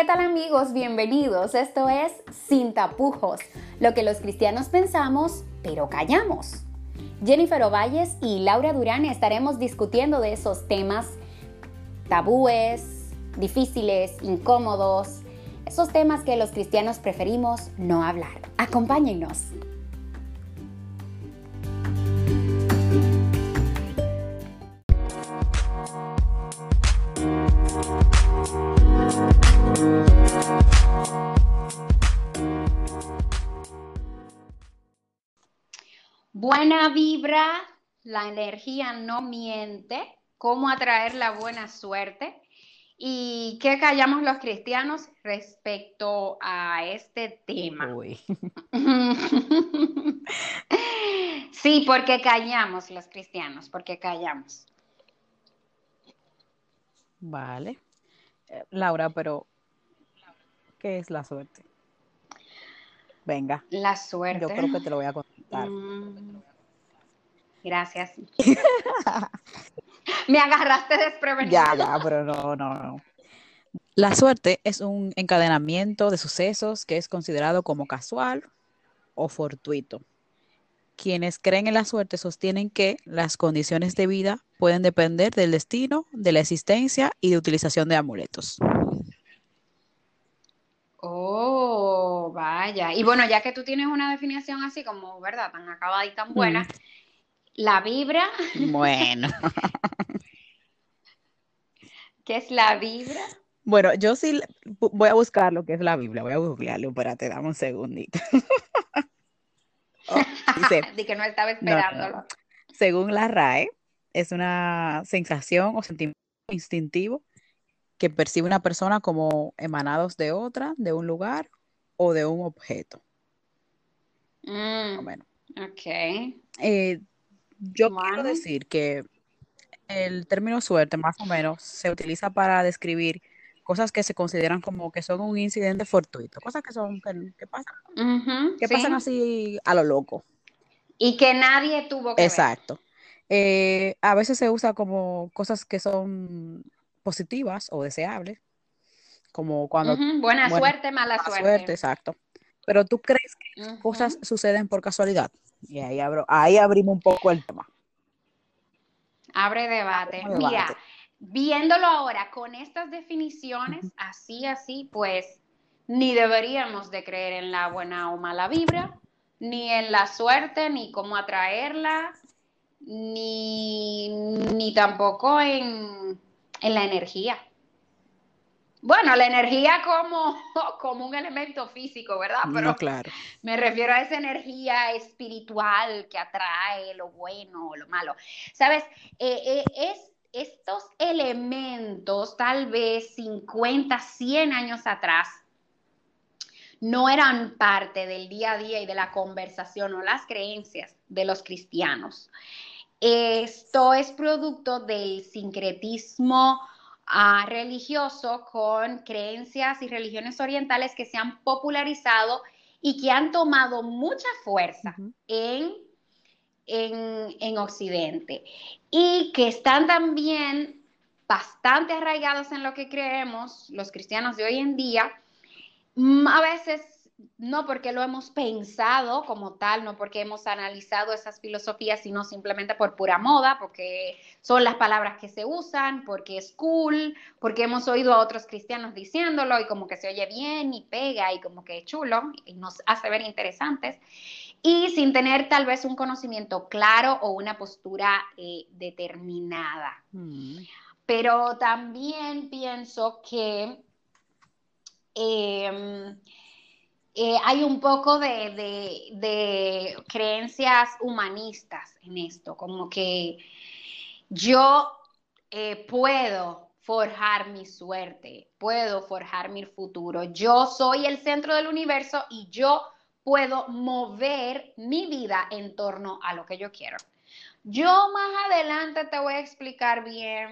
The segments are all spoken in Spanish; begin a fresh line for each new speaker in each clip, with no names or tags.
¿Qué tal amigos? Bienvenidos. Esto es Sin tapujos, lo que los cristianos pensamos, pero callamos. Jennifer Ovalles y Laura Durán estaremos discutiendo de esos temas tabúes, difíciles, incómodos, esos temas que los cristianos preferimos no hablar. Acompáñennos. Buena vibra, la energía no miente, cómo atraer la buena suerte y qué callamos los cristianos respecto a este tema. sí, porque callamos los cristianos, porque callamos.
Vale. Eh, Laura, pero ¿qué es la suerte? Venga.
La suerte.
Yo creo que te lo voy a contar.
Mm. Gracias. Me agarraste desprevenida.
Ya, ya, pero no, no, no. La suerte es un encadenamiento de sucesos que es considerado como casual o fortuito. Quienes creen en la suerte sostienen que las condiciones de vida pueden depender del destino, de la existencia y de utilización de amuletos.
Oh, vaya. Y bueno, ya que tú tienes una definición así como, ¿verdad? Tan acabada y tan buena, la vibra.
Bueno.
¿Qué es la vibra?
Bueno, yo sí voy a buscar lo que es la Biblia, voy a googlearlo, espérate, dame un segundito.
oh, de que no estaba esperándolo.
Según la RAE, es una sensación o sentimiento instintivo que percibe una persona como emanados de otra, de un lugar o de un objeto.
Mm, bueno. Ok.
Eh, yo quiero decir que el término suerte, más o menos, se utiliza para describir cosas que se consideran como que son un incidente fortuito, cosas que son que, pasan, que pasan así a lo loco.
Y que nadie tuvo que
Exacto. Eh, a veces se usa como cosas que son positivas o deseables, como cuando...
Buena, suerte, mala, suerte.
suerte. Exacto. Pero tú crees que cosas suceden por casualidad. Y ahí, abro, ahí abrimos un poco el tema.
Abre debate. Mira, viéndolo ahora con estas definiciones, así, así, pues ni deberíamos de creer en la buena o mala vibra, ni en la suerte, ni cómo atraerla, ni, ni tampoco en, en la energía. Bueno, la energía como, como un elemento físico, ¿verdad?
Pero claro.
me refiero a esa energía espiritual que atrae lo bueno o lo malo. Sabes, eh, eh, es, estos elementos, tal vez 50, 100 años atrás, no eran parte del día a día y de la conversación o las creencias de los cristianos. Esto es producto del sincretismo religioso con creencias y religiones orientales que se han popularizado y que han tomado mucha fuerza en, en, Occidente y que están también bastante arraigados en lo que creemos los cristianos de hoy en día, mm, a veces no porque lo hemos pensado como tal, no porque hemos analizado esas filosofías, sino simplemente por pura moda, porque son las palabras que se usan, porque es cool, porque hemos oído a otros cristianos diciéndolo y como que se oye bien y pega y como que es chulo y nos hace ver interesantes, y sin tener tal vez un conocimiento claro o una postura eh, determinada. Mm. Pero también pienso que... Em, eh, hay un poco de, creencias humanistas en esto, como que yo eh, puedo forjar mi suerte, puedo forjar mi futuro, yo soy el centro del universo y yo puedo mover mi vida en torno a lo que yo quiero. Yo más adelante te voy a explicar bien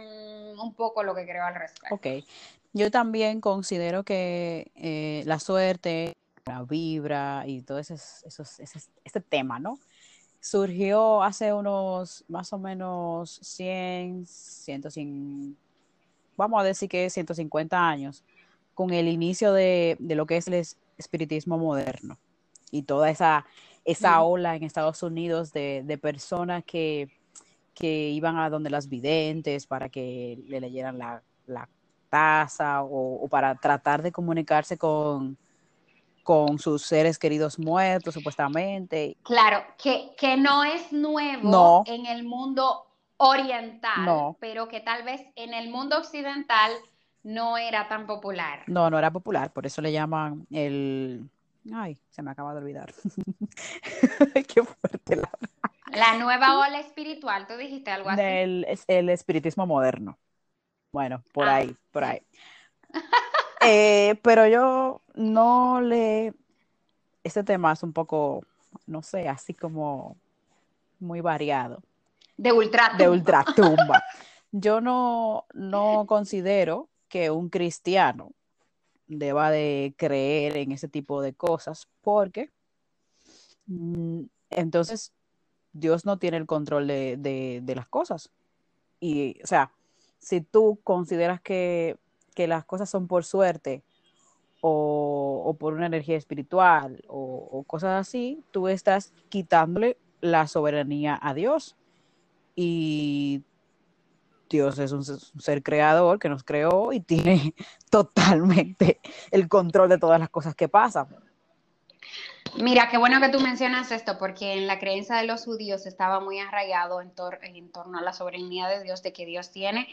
un poco lo que creo al respecto.
Ok, yo también considero que eh, la suerte la vibra y todo ese, ese, tema, ¿no? Surgió hace unos más o menos 100, 100, vamos a decir que 150 años, con el inicio de, lo que es el espiritismo moderno y toda esa, esa ola en Estados Unidos de, personas que, iban a donde las videntes para que le leyeran la, la taza o, para tratar de comunicarse con, con sus seres queridos muertos, supuestamente.
Claro, que, que no es nuevo en el mundo oriental, pero que tal vez en el mundo occidental no era tan popular.
No, no era popular, por eso le llaman el... Ay, se me acaba de olvidar. Qué fuerte
la... La nueva ola espiritual, tú dijiste algo así.
El, el espiritismo moderno. Bueno, por ah, ahí, por ahí. Eh, pero yo no le... Este tema es un poco, no sé, así como muy variado.
De ultratumba.
De ultratumba. Yo no, no considero que un cristiano deba de creer en ese tipo de cosas porque mm, entonces Dios no tiene el control de, de, las cosas. Y, o sea, si tú consideras que, las cosas son por suerte o, por una energía espiritual o, o, cosas así, tú estás quitándole la soberanía a Dios. Y Dios es un ser creador que nos creó y tiene totalmente el control de todas las cosas que pasan.
Mira, qué bueno que tú mencionas esto, porque en la creencia de los judíos estaba muy arraigado en, torno a la soberanía de Dios, de que Dios tiene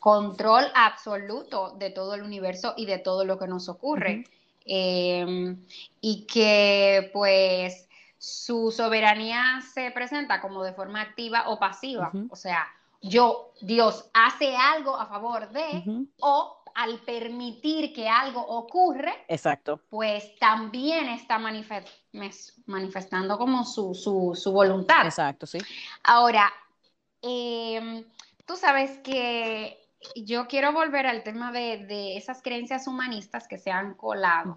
control absoluto de todo el universo y de todo lo que nos ocurre. Em, y que pues su soberanía se presenta como de forma activa o pasiva. O sea, yo, Dios hace algo a favor de, o al permitir que algo ocurre,
Exacto.
pues también está manifestando como su, su, voluntad.
Exacto, sí.
Ahora, em, tú sabes que yo quiero volver al tema de, esas creencias humanistas que se han colado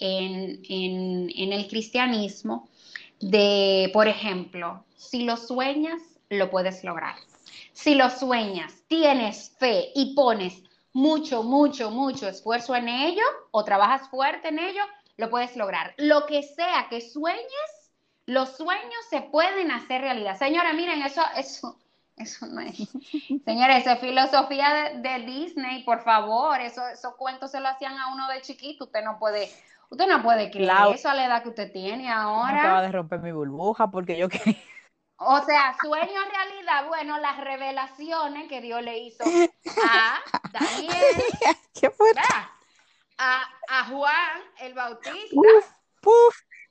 en, en el cristianismo, de, por ejemplo, si lo sueñas, lo puedes lograr. Si lo sueñas, tienes fe y pones mucho, mucho, mucho esfuerzo en ello o trabajas fuerte en ello, lo puedes lograr. Lo que sea que sueñes, los sueños se pueden hacer realidad. Señora, miren, eso, eso, eso no es. Señores, eso es filosofía de, Disney, por favor. Eso, esos cuentos se lo hacían a uno de chiquito. Usted no puede, usted no puede creer eso a la edad que usted tiene ahora.
Acaba de romper mi burbuja porque yo quería.
O sea, sueño realidad, bueno, las revelaciones que Dios le hizo a Daniel,
¿Qué fue?
A, a, Juan el Bautista.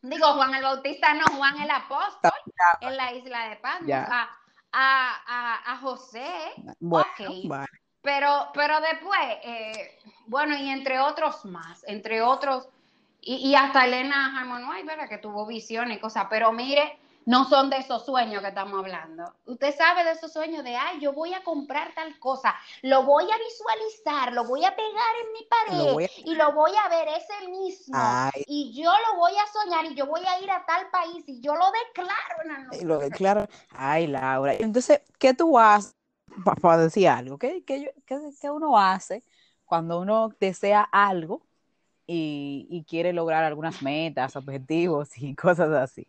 Digo, Juan el Bautista, no, Juan el Apóstol, en la isla de Patmos. A, a, a, José. Pero, pero después, eh, bueno, y entre otros más, entre otros, y, y hasta Elena Harmon ¿verdad? Que tuvo visiones y cosas, pero mire, no son de esos sueños que estamos hablando. Usted sabe de esos sueños de, ay, yo voy a comprar tal cosa, lo voy a visualizar, lo voy a pegar en mi pared y lo voy a ver ese mismo. Y yo lo voy a soñar y yo voy a ir a tal país y yo lo declaro en la noche.
Lo declaro. Ay, Laura. Entonces, ¿qué tú haces? Para decir algo, ¿qué, qué, qué, uno hace cuando uno desea algo y, y quiere lograr algunas metas, objetivos y cosas así?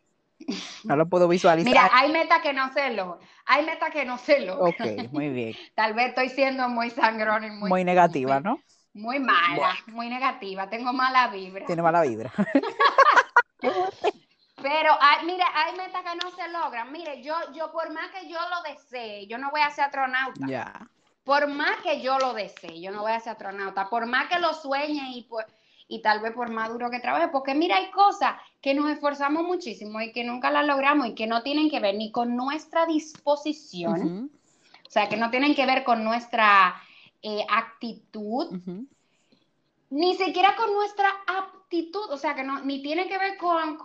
No lo puedo visualizar.
Mira, hay metas que no se lo, hay metas que no se lo.
Ok, muy bien.
Tal vez estoy siendo muy sangrón y muy...
Muy negativa, ¿no?
Muy mala, muy negativa. Tengo mala vibra.
Tiene mala vibra.
Pero hay, mire, hay metas que no se logran. Mire, yo, yo por más que yo lo desee, yo no voy a ser astronauta.
Ya.
Por más que yo lo desee, yo no voy a ser astronauta. Por más que lo sueñe y por y tal vez por más duro que trabaje, porque mira, hay cosas que nos esforzamos muchísimo y que nunca las logramos y que no tienen que ver ni con nuestra disposición, o sea, que no tienen que ver con nuestra eh, actitud, ni siquiera con nuestra aptitud, o sea, que no, ni tiene que ver con,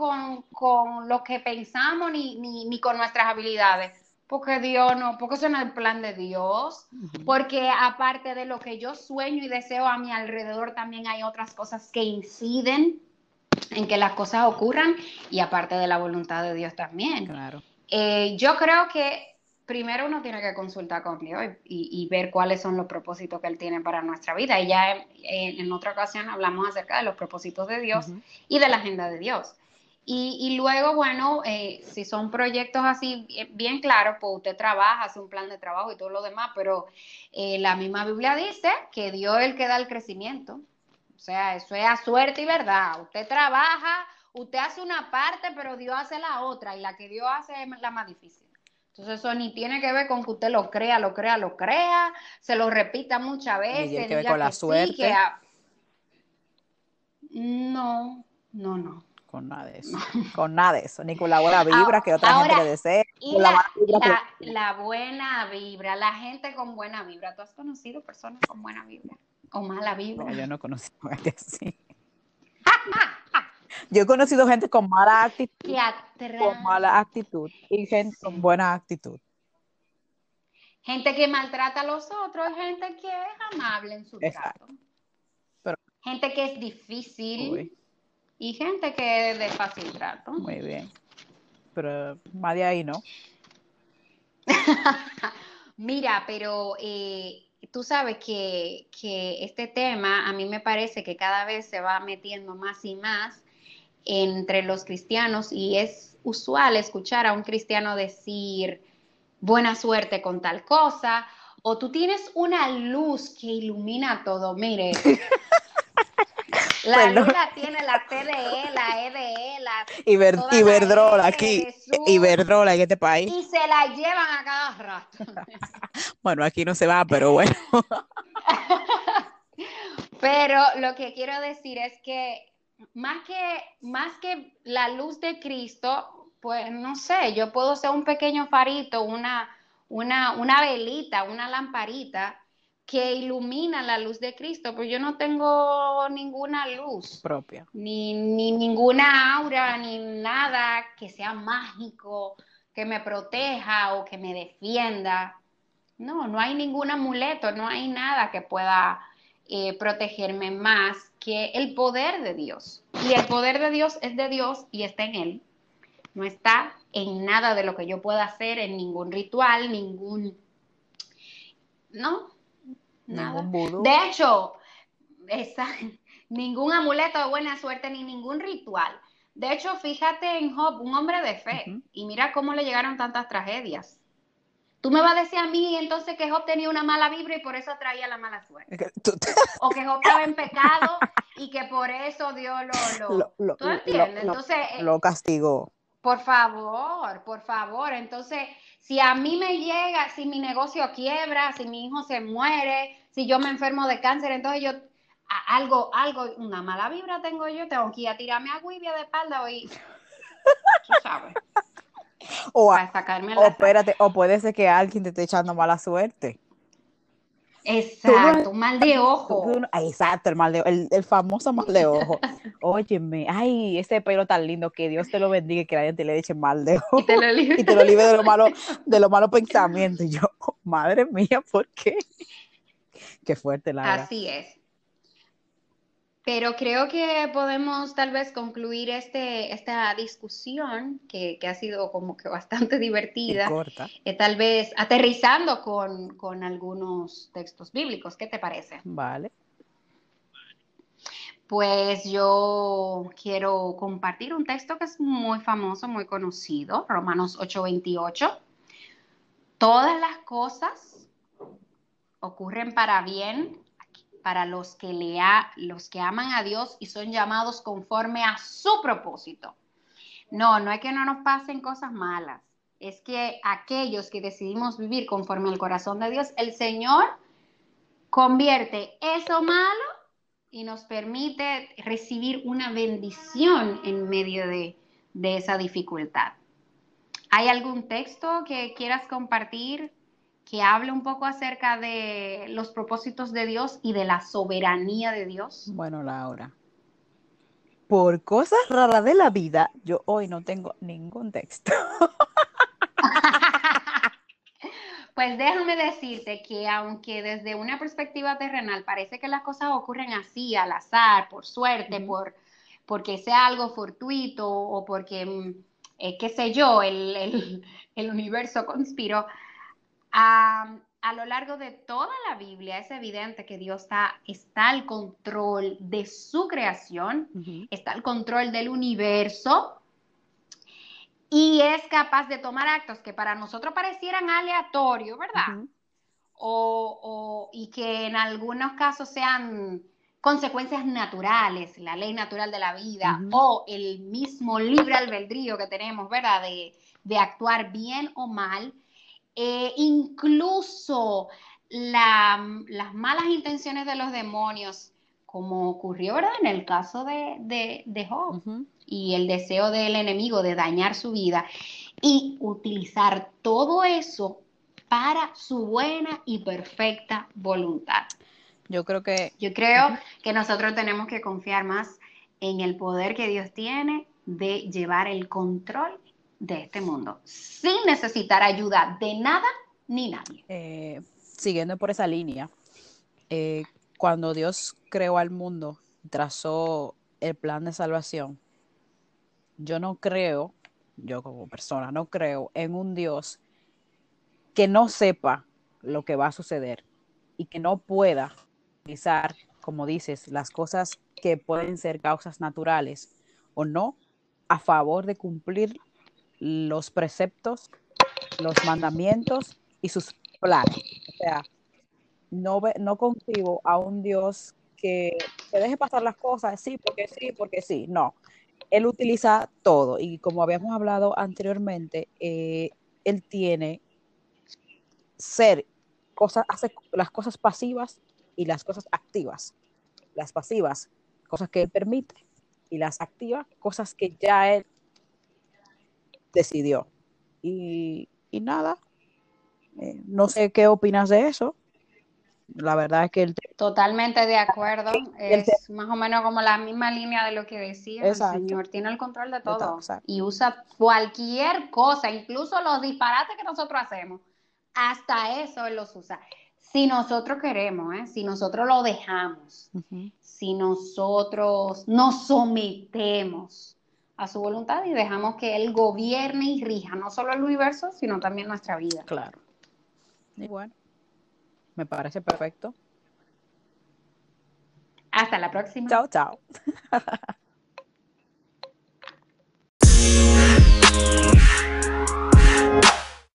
con, lo que pensamos ni, ni, ni con nuestras habilidades porque Dios no, porque eso no es el plan de Dios, porque aparte de lo que yo sueño y deseo a mi alrededor, también hay otras cosas que inciden en que las cosas ocurran y aparte de la voluntad de Dios también.
Claro.
Eh, yo creo que primero uno tiene que consultar con Dios y, ver cuáles son los propósitos que Él tiene para nuestra vida. Y ya en, otra ocasión hablamos acerca de los propósitos de Dios y de la agenda de Dios. Y, luego, bueno, eh, si son proyectos así bien claros, pues usted trabaja, hace un plan de trabajo y todo lo demás, pero eh, la misma Biblia dice que Dios es el que da el crecimiento. O sea, eso es a suerte y verdad. Usted trabaja, usted hace una parte, pero Dios hace la otra y la que Dios hace es la más difícil. Entonces eso ni tiene que ver con que usted lo crea, lo crea, lo crea, se lo repita muchas veces.
tiene que ver con la suerte.
No, no, no.
Con nada de eso. Con nada de eso. Ni con la buena vibra que otra gente le desea.
la, la, buena vibra, la gente con buena vibra. ¿Tú has conocido personas con buena vibra? ¿O mala vibra?
No, yo no he conocido gente así. Yo he conocido gente con mala actitud, con mala actitud y gente con buena actitud.
Gente que maltrata a los otros, gente que es amable en su trato. gente que es difícil y gente que es de fácil trato.
Muy bien. Pero más de ahí no.
Mira, pero eh, tú sabes que, que, este tema a mí me parece que cada vez se va metiendo más y más entre los cristianos y es usual escuchar a un cristiano decir buena suerte con tal cosa o tú tienes una luz que ilumina todo. Mire, la la tiene la TDE, la EDE, la
Iber, Iberdrola aquí, Iberdrola en este país.
Y se la llevan a cada rato.
bueno, aquí no se va, pero bueno.
pero lo que quiero decir es que más que, más que la luz de Cristo, pues no sé, yo puedo ser un pequeño farito, una, una, una velita, una lamparita que ilumina la luz de Cristo, pues yo no tengo ninguna luz
propia,
ni, ni ninguna aura, ni nada que sea mágico, que me proteja o que me defienda. No, no hay ningún amuleto, no hay nada que pueda eh, protegerme más que el poder de Dios. Y el poder de Dios es de Dios y está en Él. No está en nada de lo que yo pueda hacer, en ningún ritual, ningún... No, nada. De hecho, esa, ningún amuleto de buena suerte ni ningún ritual. De hecho, fíjate en Job, un hombre de fe, y mira cómo le llegaron tantas tragedias. Tú me vas a decir a mí entonces que Job tenía una mala vibra y por eso traía la mala suerte. o que Job estaba en pecado y que por eso Dios lo... lo, ¿Tú entiendes? entonces...
Eh, lo castigó.
Por favor, por favor. Entonces, si a mí me llega, si mi negocio quiebra, si mi hijo se muere, si yo me enfermo de cáncer, entonces yo algo, algo, una mala vibra tengo yo, tengo que ir a tirarme a de espalda y tú sabes.
O, sacarme o espérate, o puede ser que alguien te esté echando mala suerte.
Exacto, un mal de ojo.
exacto, el mal de el, el famoso mal de ojo. Óyeme, ay, ese pelo tan lindo, que Dios te lo bendiga y que nadie te le eche mal de ojo. Y te lo libre, y te lo libre de lo malo, de los malos pensamientos. Y yo, madre mía, ¿por qué? Qué fuerte la
Así es. Pero creo que podemos tal vez concluir este, esta discusión que, ha sido como que bastante divertida, eh, tal vez aterrizando con, con, algunos textos bíblicos. ¿Qué te parece?
Vale.
Pues yo quiero compartir un texto que es muy famoso, muy conocido, Romanos 8:28. Todas las cosas ocurren para bien para los que, le los que aman a Dios y son llamados conforme a su propósito. No, no es que no nos pasen cosas malas, es que aquellos que decidimos vivir conforme al corazón de Dios, el Señor convierte eso malo y nos permite recibir una bendición en medio de, de esa dificultad. ¿Hay algún texto que quieras compartir que hable un poco acerca de los propósitos de Dios y de la soberanía de Dios?
Bueno, Laura, por cosas raras de la vida, yo hoy no tengo ningún texto.
Pues déjame decirte que aunque desde una perspectiva terrenal parece que las cosas ocurren así, al azar, por suerte, por porque sea algo fortuito o porque, mm, eh, qué sé yo, el, el universo conspiró, a, lo largo de toda la Biblia es evidente que Dios está, está al control de su creación, está al control del universo y es capaz de tomar actos que para nosotros parecieran aleatorios, ¿verdad? o, y que en algunos casos sean consecuencias naturales, la ley natural de la vida o el mismo libre albedrío que tenemos, ¿verdad? De, de actuar bien o mal, eh, incluso las malas intenciones de los demonios, como ocurrió ¿verdad? en el caso de, de, Job, y el deseo del enemigo de dañar su vida, y utilizar todo eso para su buena y perfecta voluntad.
Yo creo que...
Yo creo que nosotros tenemos que confiar más en el poder que Dios tiene de llevar el control de este mundo, sin necesitar ayuda de nada ni nadie.
Eh, siguiendo por esa línea, eh, cuando Dios creó al mundo, trazó el plan de salvación, yo no creo, yo como persona, no creo en un Dios que no sepa lo que va a suceder y que no pueda utilizar, como dices, las cosas que pueden ser causas naturales o no a favor de cumplir los preceptos, los mandamientos y sus planes. O sea, no, no concibo a un Dios que se deje pasar las cosas, sí, porque sí, porque sí. No, Él utiliza todo y como habíamos hablado anteriormente, eh, Él tiene ser cosas, hace las cosas pasivas y las cosas activas. Las pasivas, cosas que Él permite, y las activas, cosas que ya Él decidió. Y, nada, eh, no sé qué opinas de eso. La verdad es que el
Totalmente de acuerdo. Es más o menos como la misma línea de lo que decía. El Señor tiene el control de todo. y usa cualquier cosa, incluso los disparates que nosotros hacemos. Hasta eso Él los usa. Si nosotros queremos, ¿eh? si nosotros lo dejamos, si nosotros nos sometemos a su voluntad y dejamos que Él gobierne y rija no solo el universo, sino también nuestra vida.
Claro. Igual. Me parece perfecto.
Hasta la próxima.
Chao, chao.